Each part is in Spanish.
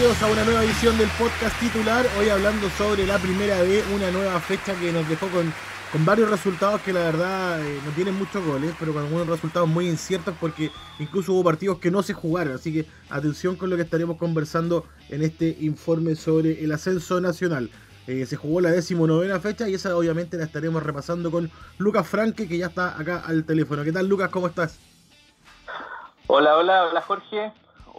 bienvenidos a una nueva edición del podcast titular. Hoy hablando sobre la primera B, una nueva fecha que nos dejó con, con varios resultados que la verdad eh, no tienen muchos goles, pero con algunos resultados muy inciertos porque incluso hubo partidos que no se jugaron. Así que atención con lo que estaremos conversando en este informe sobre el ascenso nacional. Eh, se jugó la decimonovena fecha y esa obviamente la estaremos repasando con Lucas Franque, que ya está acá al teléfono. ¿Qué tal, Lucas? ¿Cómo estás? Hola, hola, hola Jorge.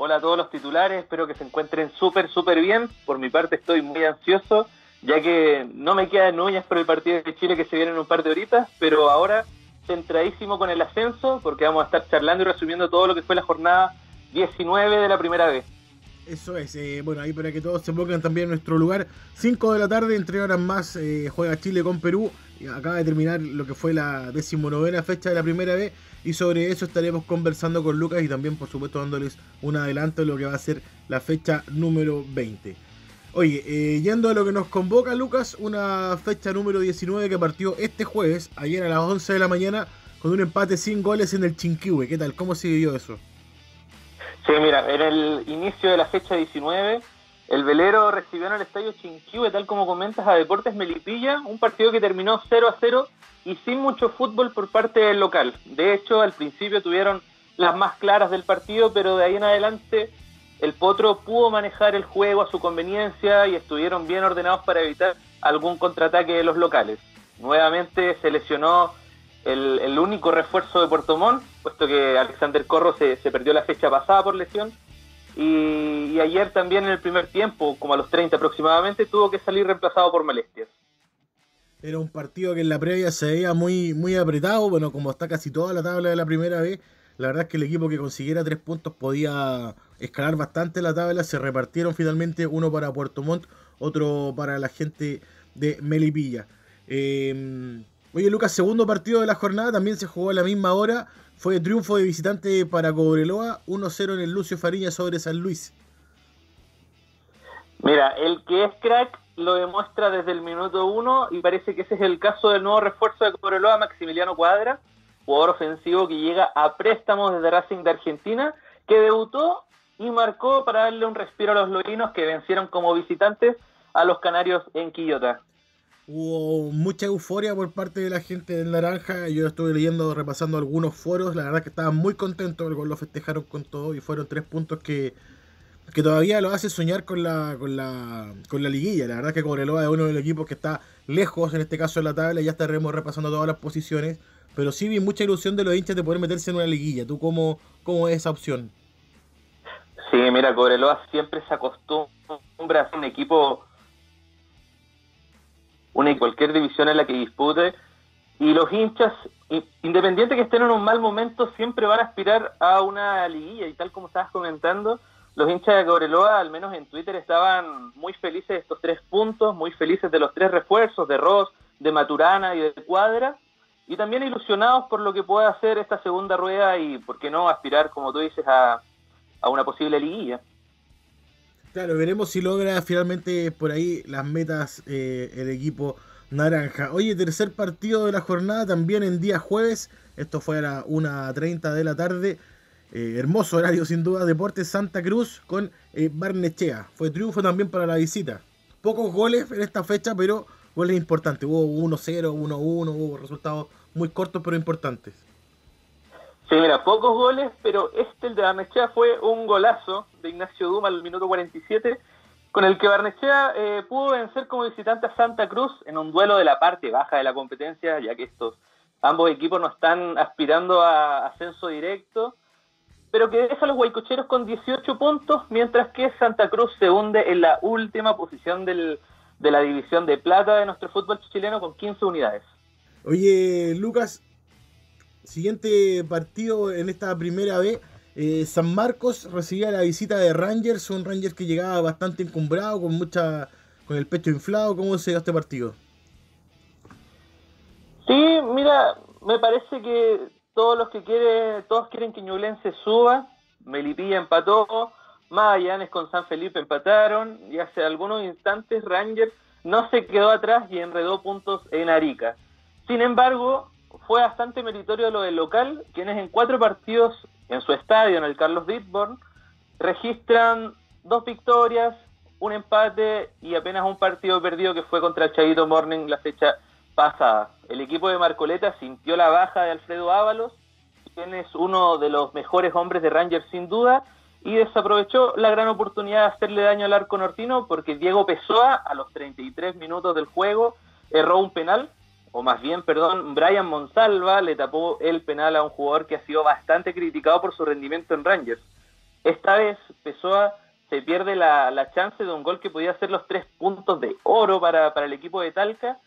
Hola a todos los titulares, espero que se encuentren súper, súper bien. Por mi parte estoy muy ansioso, ya que no me quedan uñas por el partido de Chile que se viene en un par de horitas, pero ahora centradísimo con el ascenso, porque vamos a estar charlando y resumiendo todo lo que fue la jornada 19 de la primera vez. Eso es, eh, bueno, ahí para que todos se pongan también en nuestro lugar. 5 de la tarde, entre horas más, eh, juega Chile con Perú. Acaba de terminar lo que fue la decimonovena fecha de la primera vez y sobre eso estaremos conversando con Lucas y también por supuesto dándoles un adelanto de lo que va a ser la fecha número 20. Oye, eh, yendo a lo que nos convoca Lucas, una fecha número 19 que partió este jueves, ayer a las 11 de la mañana, con un empate sin goles en el Chinquihue. ¿Qué tal? ¿Cómo vivió eso? Sí, mira, en el inicio de la fecha 19, el velero recibió en el estadio Chinquihue, tal como comentas, a Deportes Melipilla, un partido que terminó 0 a 0 y sin mucho fútbol por parte del local. De hecho, al principio tuvieron las más claras del partido, pero de ahí en adelante el Potro pudo manejar el juego a su conveniencia y estuvieron bien ordenados para evitar algún contraataque de los locales. Nuevamente se lesionó el, único refuerzo de Puerto Montt, puesto que Alexander Corro se, perdió la fecha pasada por lesión. Y, ayer también en el primer tiempo, como a los 30 aproximadamente, tuvo que salir reemplazado por molestias. Era un partido que en la previa se veía muy, muy apretado. Bueno, como está casi toda la tabla de la primera vez, la verdad es que el equipo que consiguiera tres puntos podía escalar bastante la tabla. Se repartieron finalmente uno para Puerto Montt, otro para la gente de Melipilla. Em, oye, Lucas, segundo partido de la jornada también se jugó a la misma hora. Fue triunfo de visitante para Cobreloa, 1-0 en el Lucio Fariña sobre San Luis. Mira, el que es crack lo demuestra desde el minuto uno y parece que ese es el caso del nuevo refuerzo de Cobreloa, Maximiliano Cuadra, jugador ofensivo que llega a préstamos desde Racing de Argentina, que debutó y marcó para darle un respiro a los loinos que vencieron como visitantes a los canarios en Quillota. Hubo mucha euforia por parte de la gente del Naranja. Yo estuve leyendo, repasando algunos foros. La verdad que estaban muy contentos. Lo festejaron con todo y fueron tres puntos que, que todavía lo hace soñar con la, con la, con la liguilla. La verdad que Cobreloa es uno de los equipos que está lejos, en este caso en la tabla, ya estaremos repasando todas las posiciones, pero sí vi mucha ilusión de los hinchas de poder meterse en una liguilla. ¿Tú cómo, cómo es esa opción? Sí, mira, Cobreloa siempre se acostumbra a ser un equipo, una y cualquier división en la que dispute, y los hinchas, independiente que estén en un mal momento, siempre van a aspirar a una liguilla, y tal como estabas comentando, los hinchas de Cobreloa, al menos en Twitter, estaban muy felices de estos tres puntos, muy felices de los tres refuerzos, de Ross, de Maturana y de Cuadra, y también ilusionados por lo que pueda hacer esta segunda rueda y, por qué no, aspirar, como tú dices, a, una posible liguilla. Claro, veremos si logra finalmente por ahí las metas eh, el equipo naranja. Oye, tercer partido de la jornada también en día jueves. Esto fue a la 1.30 de la tarde. Eh, hermoso horario sin duda, Deportes Santa Cruz con eh, Barnechea. Fue triunfo también para la visita. Pocos goles en esta fecha, pero goles importantes. Hubo 1-0, 1-1, hubo resultados muy cortos pero importantes. Sí, mira, pocos goles, pero este, el de Barnechea, fue un golazo de Ignacio Duma al minuto 47, con el que Barnechea eh, pudo vencer como visitante a Santa Cruz en un duelo de la parte baja de la competencia, ya que estos ambos equipos no están aspirando a ascenso directo pero que deja a los guaycocheros con 18 puntos, mientras que Santa Cruz se hunde en la última posición de la división de plata de nuestro fútbol chileno con 15 unidades. Oye, Lucas, siguiente partido en esta primera B. Eh, San Marcos recibía la visita de Rangers, un Rangers que llegaba bastante encumbrado, con mucha con el pecho inflado. ¿Cómo se dio este partido? Sí, mira, me parece que todos los que quieren, todos quieren que Ñublense suba, Melipilla empató, Magallanes con San Felipe empataron, y hace algunos instantes Rangers no se quedó atrás y enredó puntos en Arica. Sin embargo, fue bastante meritorio lo del local, quienes en cuatro partidos en su estadio, en el Carlos Ditborn, registran dos victorias, un empate y apenas un partido perdido que fue contra el Chavito Morning la fecha pasada. El equipo de Marcoleta sintió la baja de Alfredo Ábalos, quien es uno de los mejores hombres de Rangers sin duda, y desaprovechó la gran oportunidad de hacerle daño al arco nortino porque Diego Pessoa a los 33 minutos del juego erró un penal, o más bien, perdón, Brian Monsalva le tapó el penal a un jugador que ha sido bastante criticado por su rendimiento en Rangers. Esta vez Pessoa se pierde la, chance de un gol que podía ser los tres puntos de oro para, el equipo de Talca,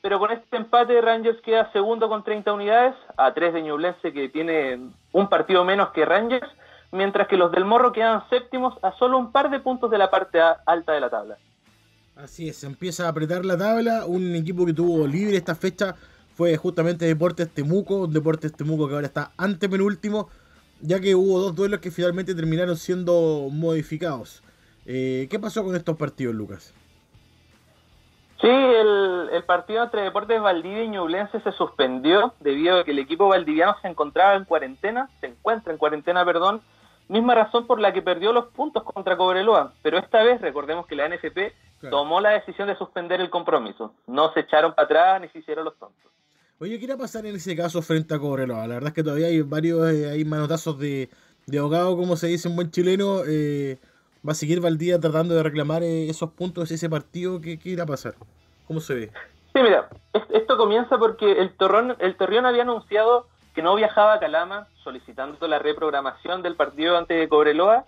pero con este empate Rangers queda segundo con 30 unidades, a tres de Ñublense que tiene un partido menos que Rangers, mientras que los del Morro quedan séptimos a solo un par de puntos de la parte alta de la tabla. Así es, empieza a apretar la tabla, un equipo que tuvo libre esta fecha fue justamente Deportes Temuco, un Deportes Temuco que ahora está antepenúltimo, ya que hubo dos duelos que finalmente terminaron siendo modificados. Eh, ¿Qué pasó con estos partidos, Lucas? Sí, el, partido entre Deportes Valdivia y Ñublense se suspendió debido a que el equipo valdiviano se encontraba en cuarentena, se encuentra en cuarentena, perdón, misma razón por la que perdió los puntos contra Cobreloa. Pero esta vez recordemos que la NFP tomó la decisión de suspender el compromiso. No se echaron para atrás ni se hicieron los tontos. Oye, ¿qué irá a pasar en ese caso frente a Cobreloa? La verdad es que todavía hay varios eh, hay manotazos de, de ahogado, como se dice en buen chileno. Eh, ¿Va a seguir Valdía tratando de reclamar eh, esos puntos, ese partido? ¿Qué, ¿Qué, irá a pasar? ¿Cómo se ve? Sí, mira, esto comienza porque el Torrón, el Torreón había anunciado que no viajaba a Calama solicitando la reprogramación del partido ante Cobreloa.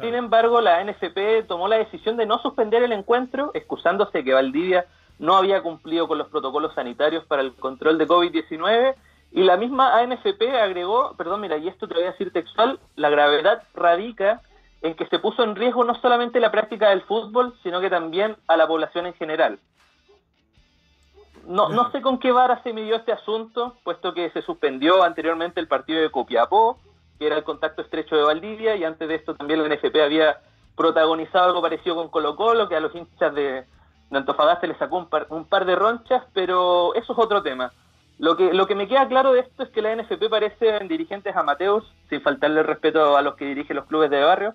Sin embargo, la NFP tomó la decisión de no suspender el encuentro, excusándose que Valdivia no había cumplido con los protocolos sanitarios para el control de COVID-19 y la misma ANFP agregó, perdón, mira, y esto te voy a decir textual, la gravedad radica en que se puso en riesgo no solamente la práctica del fútbol, sino que también a la población en general. No, no sé con qué vara se midió este asunto, puesto que se suspendió anteriormente el partido de Copiapó, que era el contacto estrecho de Valdivia, y antes de esto también la NFP había protagonizado algo parecido con Colo Colo, que a los hinchas de, de Antofagasta le sacó un par, un par de ronchas, pero eso es otro tema. Lo que, lo que me queda claro de esto es que la NFP parece en dirigentes amateurs, sin faltarle respeto a los que dirigen los clubes de barrio,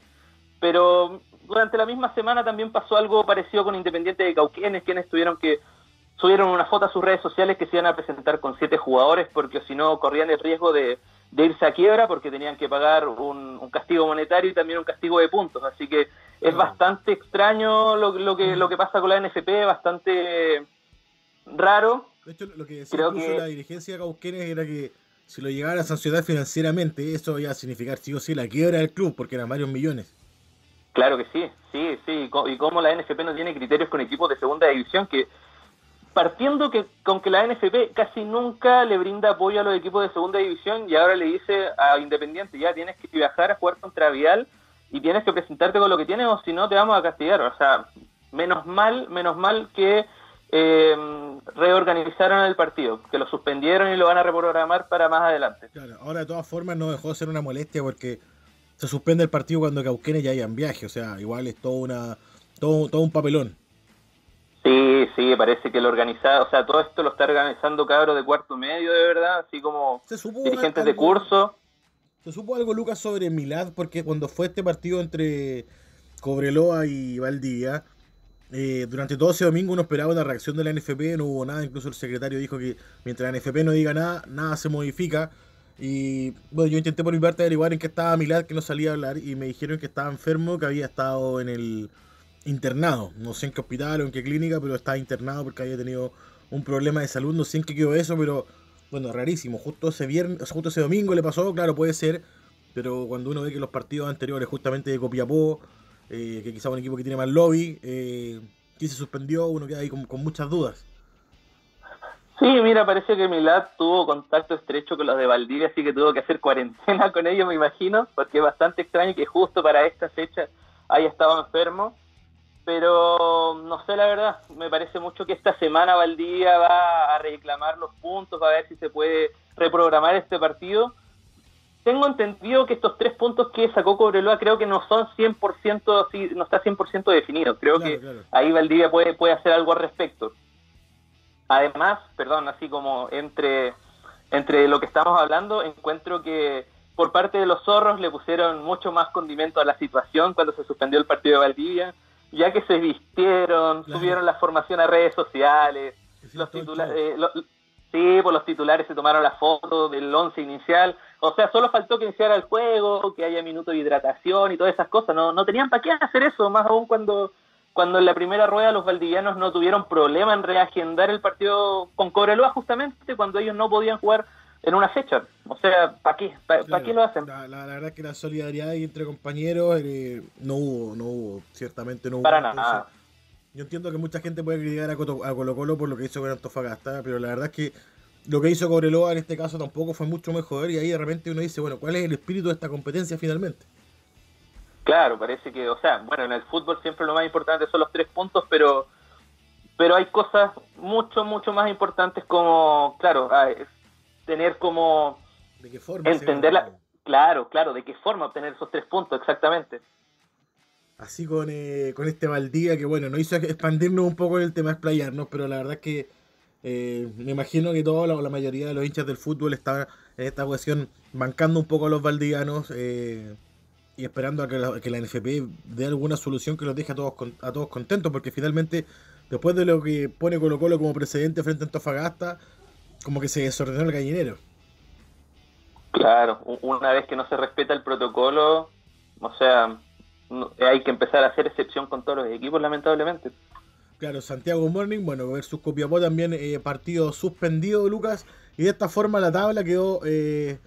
pero durante la misma semana también pasó algo parecido con Independiente de Cauquenes, quienes tuvieron que subieron una foto a sus redes sociales que se iban a presentar con siete jugadores porque si no corrían el riesgo de, irse a quiebra porque tenían que pagar un, un, castigo monetario y también un castigo de puntos. Así que es bastante extraño lo, lo, que, lo que pasa con la NFP, bastante raro. De hecho, lo que decía incluso la dirigencia de Cauquenes era que si lo llegaran a sancionar financieramente, eso iba a significar sí o sí la quiebra del club, porque eran varios millones. Claro que sí, sí, sí. Y como la NFP no tiene criterios con equipos de segunda división, que partiendo que con que la NFP casi nunca le brinda apoyo a los equipos de segunda división y ahora le dice a Independiente, ya tienes que viajar a jugar contra Vial y tienes que presentarte con lo que tienes o si no te vamos a castigar. O sea, menos mal, menos mal que eh, reorganizaron el partido, que lo suspendieron y lo van a reprogramar para más adelante. Claro, ahora de todas formas no dejó de ser una molestia porque se suspende el partido cuando Cauquenes ya hayan viaje, o sea, igual es todo una todo, todo un papelón. Sí, sí, parece que lo organizado, o sea, todo esto lo está organizando cabros de cuarto medio, de verdad, así como dirigentes de curso. ¿Se supo algo, Lucas, sobre Milad? Porque cuando fue este partido entre Cobreloa y Valdivia, eh, durante todo ese domingo uno esperaba una reacción de la NFP, no hubo nada, incluso el secretario dijo que mientras la NFP no diga nada, nada se modifica. Y bueno, yo intenté por mi parte averiguar en qué estaba Milad, que no salía a hablar, y me dijeron que estaba enfermo, que había estado en el internado. No sé en qué hospital o en qué clínica, pero estaba internado porque había tenido un problema de salud. No sé en qué quedó eso, pero bueno, rarísimo. Justo ese viernes, justo ese domingo le pasó, claro, puede ser. Pero cuando uno ve que los partidos anteriores, justamente de Copiapó, eh, que quizá un equipo que tiene más lobby, eh, que se suspendió, uno queda ahí con, muchas dudas. Sí, mira, parece que Milad tuvo contacto estrecho con los de Valdivia, así que tuvo que hacer cuarentena con ellos, me imagino, porque es bastante extraño que justo para esta fecha haya estado enfermo pero no sé la verdad, me parece mucho que esta semana Valdivia va a reclamar los puntos, va a ver si se puede reprogramar este partido. Tengo entendido que estos tres puntos que sacó Cobreloa creo que no son 100%, no está 100% definido, creo que ahí Valdivia puede, puede hacer algo al respecto. Además, perdón, así como entre, entre lo que estamos hablando, encuentro que por parte de los zorros le pusieron mucho más condimento a la situación cuando se suspendió el partido de Valdivia, ya que se vistieron, subieron la formación a redes sociales, los titulares, eh, sí, por pues los titulares se tomaron la foto del once inicial, o sea, solo faltó que iniciara el juego, que haya minuto de hidratación y todas esas cosas, no, no tenían para qué hacer eso, más aún cuando cuando en la primera rueda los valdivianos no tuvieron problema en reagendar el partido con Cobreloa justamente cuando ellos no podían jugar en una fecha. O sea, ¿para qué? ¿Para qué lo hacen? La, la, verdad es que la solidaridad entre compañeros eh, no hubo, no hubo, ciertamente no hubo. Para nada. Yo entiendo que mucha gente puede criticar a, Colo Colo por lo que hizo con Antofagasta, pero la verdad es que lo que hizo Cobreloa en este caso tampoco fue mucho mejor y ahí de repente uno dice, bueno, ¿cuál es el espíritu de esta competencia finalmente? Claro, parece que, o sea, bueno, en el fútbol siempre lo más importante son los tres puntos, pero pero hay cosas mucho, mucho más importantes como, claro, tener como ¿De qué forma entenderla, claro, claro, de qué forma obtener esos tres puntos, exactamente. Así con, eh, con este Valdía que bueno, nos hizo expandirnos un poco el tema de explayarnos, pero la verdad es que eh, me imagino que toda la, la, mayoría de los hinchas del fútbol están en esta cuestión bancando un poco a los valdianos eh, y esperando a que la, que la, NFP dé alguna solución que los deje a todos, a todos contentos, porque finalmente, después de lo que pone Colo Colo como precedente frente a Antofagasta, como que se desordenó el gallinero. Claro, una vez que no se respeta el protocolo, o sea, hay que empezar a hacer excepción con todos los equipos, lamentablemente. Claro, Santiago Morning, bueno, versus Copiapó también eh, partido suspendido, Lucas, y de esta forma la tabla quedó, eh,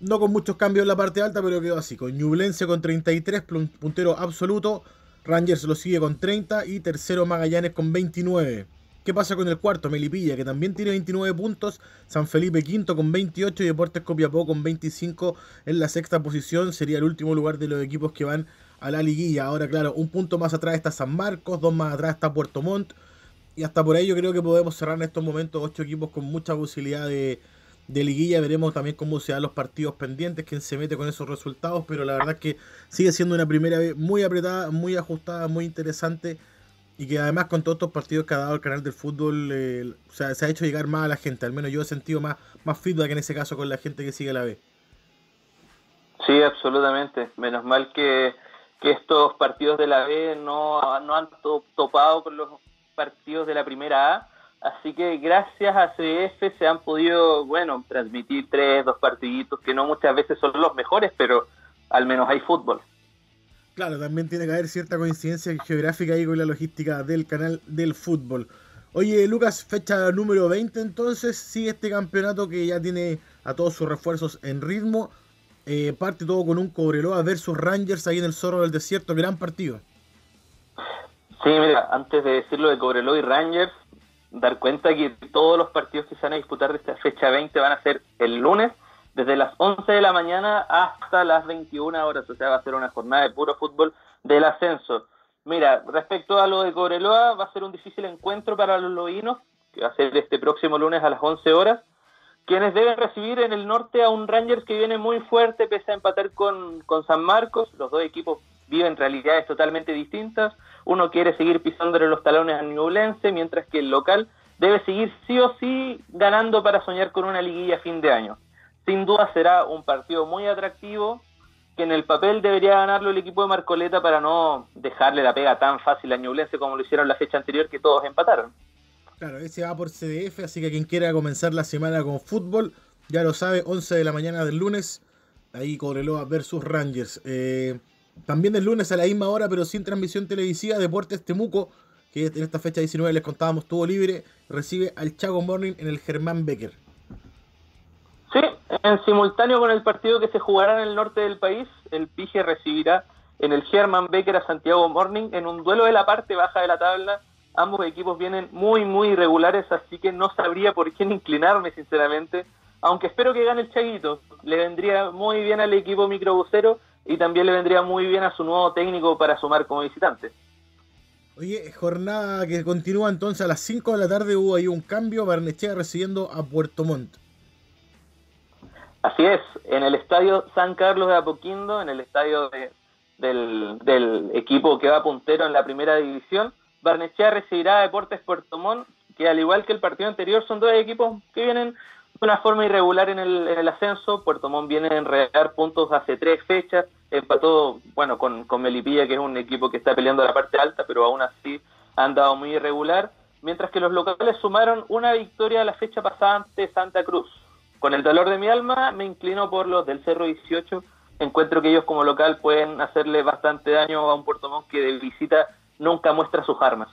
no con muchos cambios en la parte alta, pero quedó así, con Ñublense con 33, puntero absoluto, Rangers lo sigue con 30 y tercero Magallanes con 29. ¿Qué pasa con el cuarto? Melipilla, que también tiene 29 puntos. San Felipe quinto con 28 y Deportes Copiapó con 25 en la sexta posición. Sería el último lugar de los equipos que van a la liguilla. Ahora, claro, un punto más atrás está San Marcos, dos más atrás está Puerto Montt. Y hasta por ahí yo creo que podemos cerrar en estos momentos ocho equipos con mucha posibilidad de, de liguilla. Veremos también cómo se dan los partidos pendientes, quién se mete con esos resultados. Pero la verdad es que sigue siendo una primera vez muy apretada, muy ajustada, muy interesante y que además con todos estos partidos que ha dado el canal del fútbol, eh, se ha hecho llegar más a la gente. Al menos yo he sentido más, más feedback en ese caso con la gente que sigue la B. Sí, absolutamente. Menos mal que, que estos partidos de la B no, no han topado con los partidos de la primera A. Así que gracias a CF se han podido, bueno, transmitir tres, dos partiditos que no muchas veces son los mejores, pero al menos hay fútbol. Claro, también tiene que haber cierta coincidencia geográfica ahí con la logística del canal del fútbol. Oye, Lucas, fecha número 20 entonces, sigue este campeonato que ya tiene a todos sus refuerzos en ritmo. Eh, parte todo con un Cobreloa versus Rangers ahí en el Zorro del Desierto, gran partido. Sí, mira, antes de decirlo de Cobreloa y Rangers, dar cuenta que todos los partidos que se van a disputar de esta fecha 20 van a ser el lunes desde las 11 de la mañana hasta las 21 horas, o sea, va a ser una jornada de puro fútbol del ascenso. Mira, respecto a lo de Cobreloa, va a ser un difícil encuentro para los loínos, que va a ser este próximo lunes a las 11 horas, quienes deben recibir en el norte a un Rangers que viene muy fuerte, pese a empatar con, con San Marcos. Los dos equipos viven realidades totalmente distintas. Uno quiere seguir pisándole los talones al Ñublense, mientras que el local debe seguir sí o sí ganando para soñar con una liguilla a fin de año sin duda será un partido muy atractivo que en el papel debería ganarlo el equipo de Marcoleta para no dejarle la pega tan fácil a Ñublense como lo hicieron la fecha anterior que todos empataron. Claro, ese va por CDF, así que quien quiera comenzar la semana con fútbol, ya lo sabe, 11 de la mañana del lunes, ahí Cobreloa versus Rangers. Eh, también el lunes a la misma hora, pero sin transmisión televisiva, Deportes Temuco, que en esta fecha 19 les contábamos, estuvo libre, recibe al Chago Morning en el Germán Becker. Sí, en simultáneo con el partido que se jugará en el norte del país, el Pige recibirá en el German Becker a Santiago Morning en un duelo de la parte baja de la tabla. Ambos equipos vienen muy, muy irregulares, así que no sabría por quién inclinarme, sinceramente. Aunque espero que gane el Chaguito. Le vendría muy bien al equipo microbusero y también le vendría muy bien a su nuevo técnico para sumar como visitante. Oye, jornada que continúa entonces a las 5 de la tarde. Hubo ahí un cambio. Barnechea recibiendo a Puerto Montt. Así es, en el estadio San Carlos de Apoquindo, en el estadio del, equipo que va puntero en la primera división, Barnechea recibirá a Deportes Puerto Montt, que al igual que el partido anterior son dos equipos que vienen una forma irregular en el, en el ascenso. Puerto Montt viene a enredar puntos hace tres fechas. Empató, bueno, con, con Melipilla, que es un equipo que está peleando la parte alta, pero aún así ha andado muy irregular. Mientras que los locales sumaron una victoria la fecha pasada ante Santa Cruz. Con el dolor de mi alma, me inclino por los del Cerro 18. Encuentro que ellos como local pueden hacerle bastante daño a un Puerto Montt que de visita nunca muestra sus armas.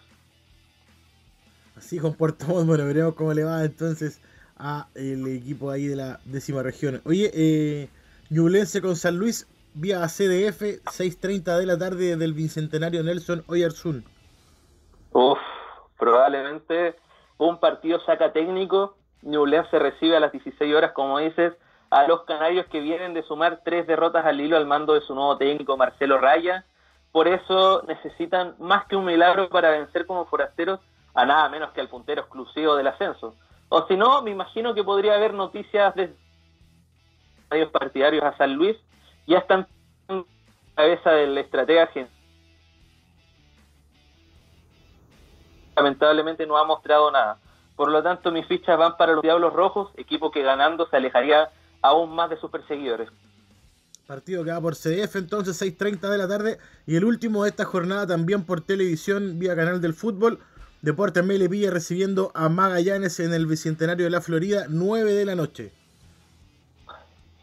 Así con Puerto Montt, bueno, veremos cómo le va entonces a el equipo ahí de la décima región. Oye, eh, Ñublense con San Luis vía CDF, 6.30 de la tarde del Bicentenario Nelson Oyarzún. Uf, probablemente un partido saca técnico. Ñublense recibe a las 16 horas, como dices, a los canarios que vienen de sumar tres derrotas al hilo al mando de su nuevo técnico Marcelo Raya. Por eso necesitan más que un milagro para vencer como forasteros a nada menos que al puntero exclusivo del ascenso. O si no, me imagino que podría haber noticias de medios partidarios a San Luis. Ya están en cabeza del estratega lamentablemente no ha mostrado nada. Por lo tanto, mis fichas van para los Diablos Rojos, equipo que ganando se alejaría aún más de sus perseguidores. Partido que va por CDF entonces 6.30 de la tarde y el último de esta jornada también por televisión vía canal del fútbol. Deportes Melipilla recibiendo a Magallanes en el Bicentenario de la Florida, 9 de la noche.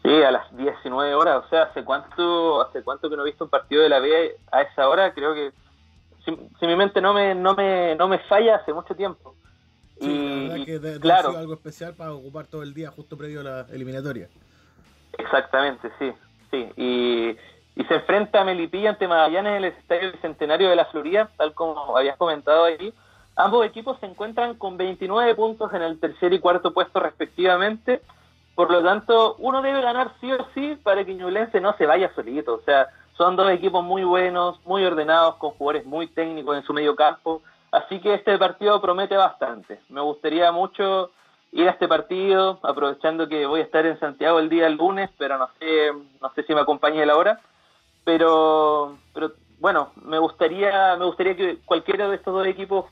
Sí, a las 19 horas, o sea, ¿hace cuánto, hace cuánto que no he visto un partido de la B a esa hora? Creo que si, mi mente no me, no me, no me falla, hace mucho tiempo. Y, la que claro, algo especial para ocupar todo el día justo previo a la eliminatoria. Exactamente, sí, sí. Y, y se enfrenta a Melipilla ante Magallanes en el Estadio Bicentenario de la Florida, tal como habías comentado ahí. Ambos equipos se encuentran con 29 puntos en el tercer y cuarto puesto respectivamente. Por lo tanto, uno debe ganar sí o sí para que Ñublense no se vaya solito. O sea, son dos equipos muy buenos, muy ordenados, con jugadores muy técnicos en su medio campo. Así que este partido promete bastante. Me gustaría mucho ir a este partido, aprovechando que voy a estar en Santiago el día lunes, pero no sé, no sé si me acompañe la hora. Pero, pero bueno, me gustaría, me gustaría que cualquiera de estos dos equipos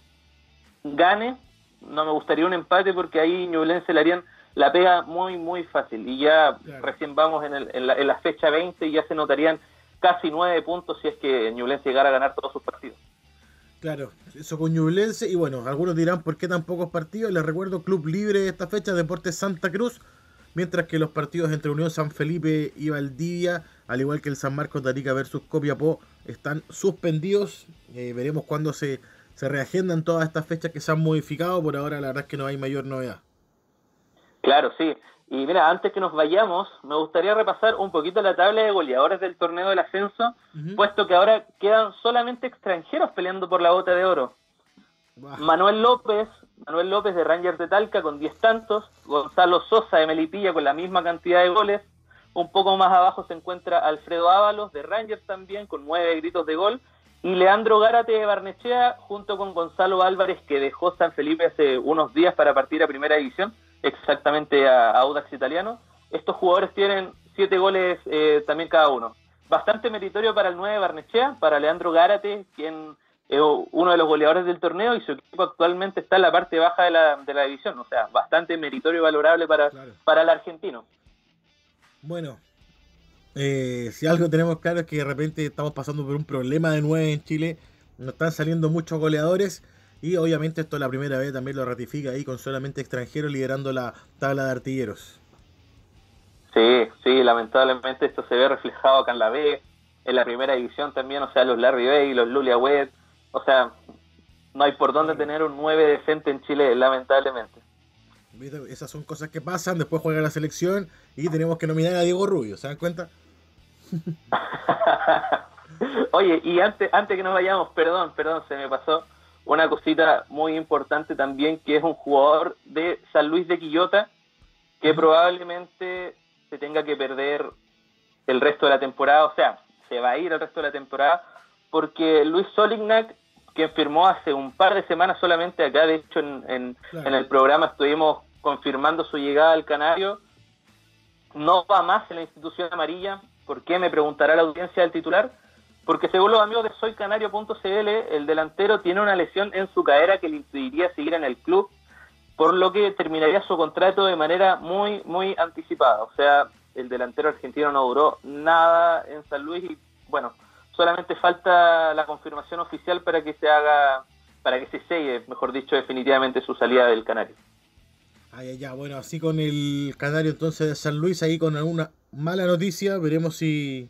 gane, no me gustaría un empate porque ahí Ñublense le harían la pega muy, muy fácil. Y ya recién vamos en, el, en, la, en, la, fecha 20 y ya se notarían casi nueve puntos si es que Ñublense llegara a ganar todos sus partidos. Claro, eso con Ñublense. Y bueno, algunos dirán por qué tan pocos partidos. Les recuerdo, Club Libre de esta fecha, Deportes Santa Cruz. Mientras que los partidos entre Unión San Felipe y Valdivia, al igual que el San Marcos de Arica versus Copiapó, están suspendidos. Eh, veremos cuándo se se reagendan todas estas fechas que se han modificado, por ahora la verdad es que no hay mayor novedad. Claro, sí. Y mira, antes que nos vayamos, me gustaría repasar un poquito la tabla de goleadores del torneo del ascenso, uh -huh. puesto que ahora quedan solamente extranjeros peleando por la bota de oro. Wow. Manuel López, Manuel López de Rangers de Talca con 10 tantos, Gonzalo Sosa de Melipilla con la misma cantidad de goles, un poco más abajo se encuentra Alfredo Ábalos de Rangers también con 9 gritos de gol, y Leandro Gárate de Barnechea junto con Gonzalo Álvarez que dejó San Felipe hace unos días para partir a primera división, exactamente a, a Audax Italiano. Estos jugadores tienen siete goles eh, también cada uno. Bastante meritorio para el 9 de Barnechea, para Leandro Gárate, quien es uno de los goleadores del torneo y su equipo actualmente está en la parte baja de la, de la división, o sea, bastante meritorio y valorable para, claro. para el argentino. Bueno, eh, si algo tenemos claro es que de repente estamos pasando por un problema de nueve en Chile, nos están saliendo muchos goleadores y obviamente esto la primera vez también lo ratifica ahí con solamente extranjeros liderando la tabla de artilleros. Sí, sí, lamentablemente esto se ve reflejado acá en la B, en la primera división también, o sea, los Larry Bay, los Lulia Webb, o sea, no hay por dónde tener un 9 decente en Chile, lamentablemente. Esas son cosas que pasan, después juega la selección y tenemos que nominar a Diego Rubio, ¿se dan cuenta? Oye, y antes, antes que nos vayamos, perdón, perdón, se me pasó una cosita muy importante también, que es un jugador de San Luis de Quillota, que probablemente se tenga que perder el resto de la temporada, o sea, se va a ir el resto de la temporada, porque Luis Solignac, quien firmó hace un par de semanas solamente acá, de hecho en, en, claro. en el programa estuvimos confirmando su llegada al Canario, no va más en la institución amarilla, ¿Por qué? Me preguntará la audiencia del titular. Porque según los amigos de soycanario.cl, el delantero tiene una lesión en su cadera que le impediría seguir en el club. por lo que terminaría su contrato de manera muy, muy anticipada. O sea, el delantero argentino no duró nada en San Luis y, bueno, solamente falta la confirmación oficial para que se haga, para que se selle, mejor dicho, definitivamente su salida del Canario. Ah, ya, bueno, así con el Canario entonces de San Luis, ahí con alguna mala noticia, veremos si,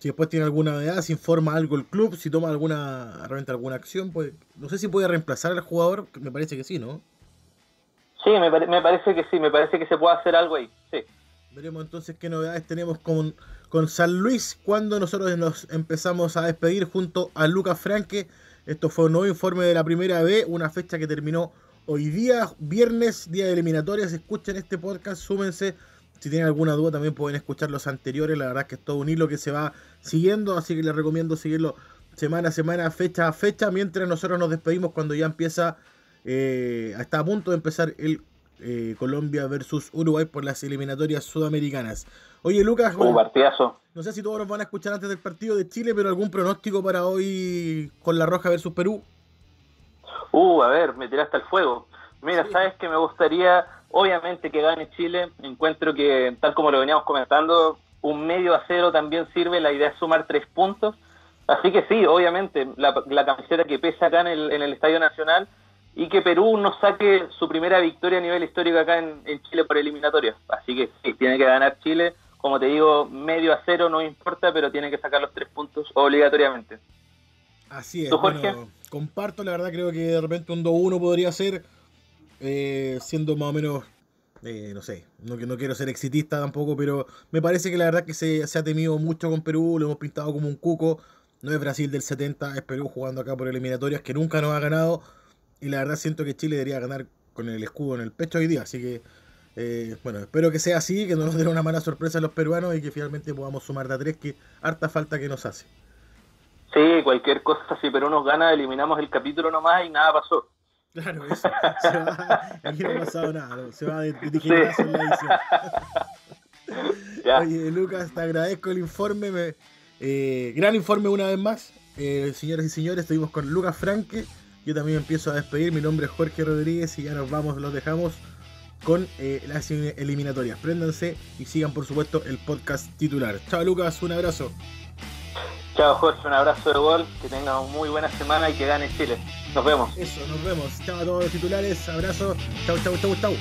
si después tiene alguna novedad, si informa algo el club, si toma alguna, realmente alguna acción, pues no sé si puede reemplazar al jugador, me parece que sí, ¿no? Sí, me, me, parece que sí, me parece que se puede hacer algo ahí, sí. Veremos entonces qué novedades tenemos con, con San Luis cuando nosotros nos empezamos a despedir junto a Lucas Franque. Esto fue un nuevo informe de la primera B, una fecha que terminó hoy día, viernes, día de eliminatorias. Escuchen este podcast, súmense. Si tienen alguna duda también pueden escuchar los anteriores. La verdad es que es todo un hilo que se va siguiendo, así que les recomiendo seguirlo semana a semana, fecha a fecha, mientras nosotros nos despedimos cuando ya empieza eh, está a punto de empezar el eh, Colombia versus Uruguay por las eliminatorias sudamericanas. Oye, Lucas, un partidazo. No sé si todos nos van a escuchar antes del partido de Chile, pero algún pronóstico para hoy con la Roja versus Perú. Uh, a ver, me tiraste al fuego. Mira, sabes que me gustaría, obviamente, que gane Chile. Encuentro que, tal como lo veníamos comentando, un medio a cero también sirve. La idea es sumar tres puntos. Así que sí, obviamente, la, camiseta que pesa acá en el, en el Estadio Nacional y que Perú no saque su primera victoria a nivel histórico acá en, Chile por eliminatoria. Así que sí, tiene que ganar Chile. Como te digo, medio a cero no importa, pero tiene que sacar los tres puntos obligatoriamente. Así es. Bueno, comparto, la verdad creo que de repente un 2-1 podría ser, eh, siendo más o menos, eh, no sé, no, no quiero ser exitista tampoco, pero me parece que la verdad que se, se ha temido mucho con Perú, lo hemos pintado como un cuco. No es Brasil del 70, es Perú jugando acá por eliminatorias que nunca nos ha ganado y la verdad siento que Chile debería ganar con el escudo en el pecho hoy día. Así que, eh, bueno, espero que sea así, que no nos den una mala sorpresa a los peruanos y que finalmente podamos sumar de a tres, que harta falta que nos hace. Sí, cualquier cosa, si Perú nos gana, eliminamos el capítulo nomás y nada pasó. Claro, eso. Se va, aquí no ha pasado nada, se va de, de en la edición. Oye, Lucas, te agradezco el informe. eh, gran informe una vez más. Eh, señoras y señores, estuvimos con Lucas Franque yo también empiezo a despedir. Mi nombre es Jorge Rodríguez y ya nos vamos, los dejamos con eh, las eliminatorias. Préndanse y sigan, por supuesto, el podcast titular. Chao, Lucas, un abrazo. Chao, Jorge, un abrazo de gol. Que tengan muy buena semana y que gane Chile. Nos vemos. Eso, nos vemos. Chao a todos los titulares. Abrazo. Chao, chao, chao, chao.